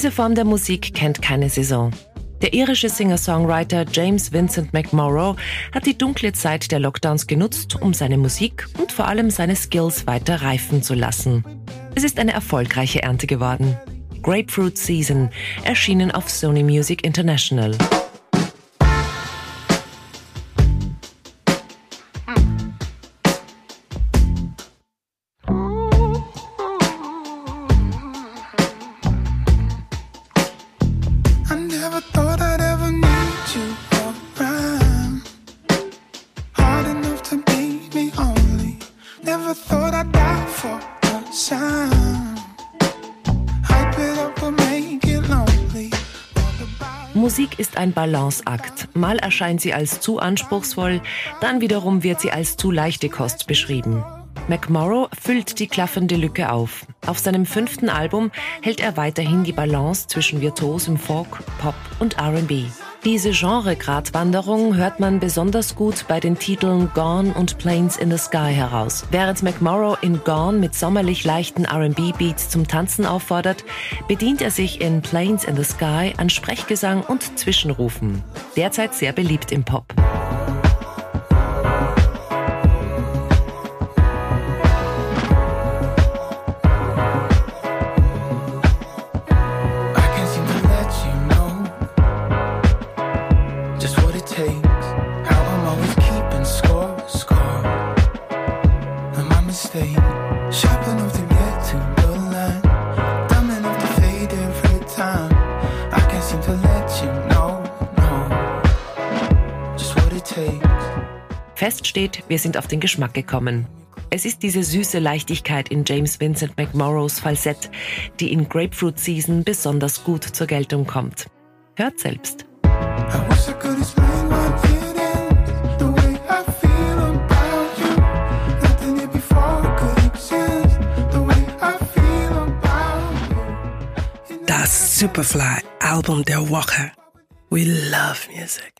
Diese Form der Musik kennt keine Saison. Der irische Singer-Songwriter James Vincent McMorrow hat die dunkle Zeit der Lockdowns genutzt, um seine Musik und vor allem seine Skills weiter reifen zu lassen. Es ist eine erfolgreiche Ernte geworden. Grapefruit Season, erschienen auf Sony Music International. Musik ist ein Balanceakt. Mal erscheint sie als zu anspruchsvoll, dann wiederum wird sie als zu leichte Kost beschrieben. McMorrow füllt die klaffende Lücke auf. Auf seinem fünften Album hält er weiterhin die Balance zwischen virtuosem Folk, Pop und R&B. Diese Genre-Gratwanderung hört man besonders gut bei den Titeln Gone und Planes in the Sky heraus. Während McMorrow in Gone mit sommerlich leichten R&B-Beats zum Tanzen auffordert, bedient er sich in Planes in the Sky an Sprechgesang und Zwischenrufen. Derzeit sehr beliebt im Pop. I'm always keeping score, score. And my mistake, sharp enough to get to the line, dumb enough to fade every time. I can't seem to let you know, know just what it takes. Fest steht, wir sind auf den Geschmack gekommen. Es ist diese süße Leichtigkeit in James Vincent McMorrows Falsett, die in Grapefruit Season besonders gut zur Geltung kommt. Hört selbst. I Das Superfly Album der Woche. We love music.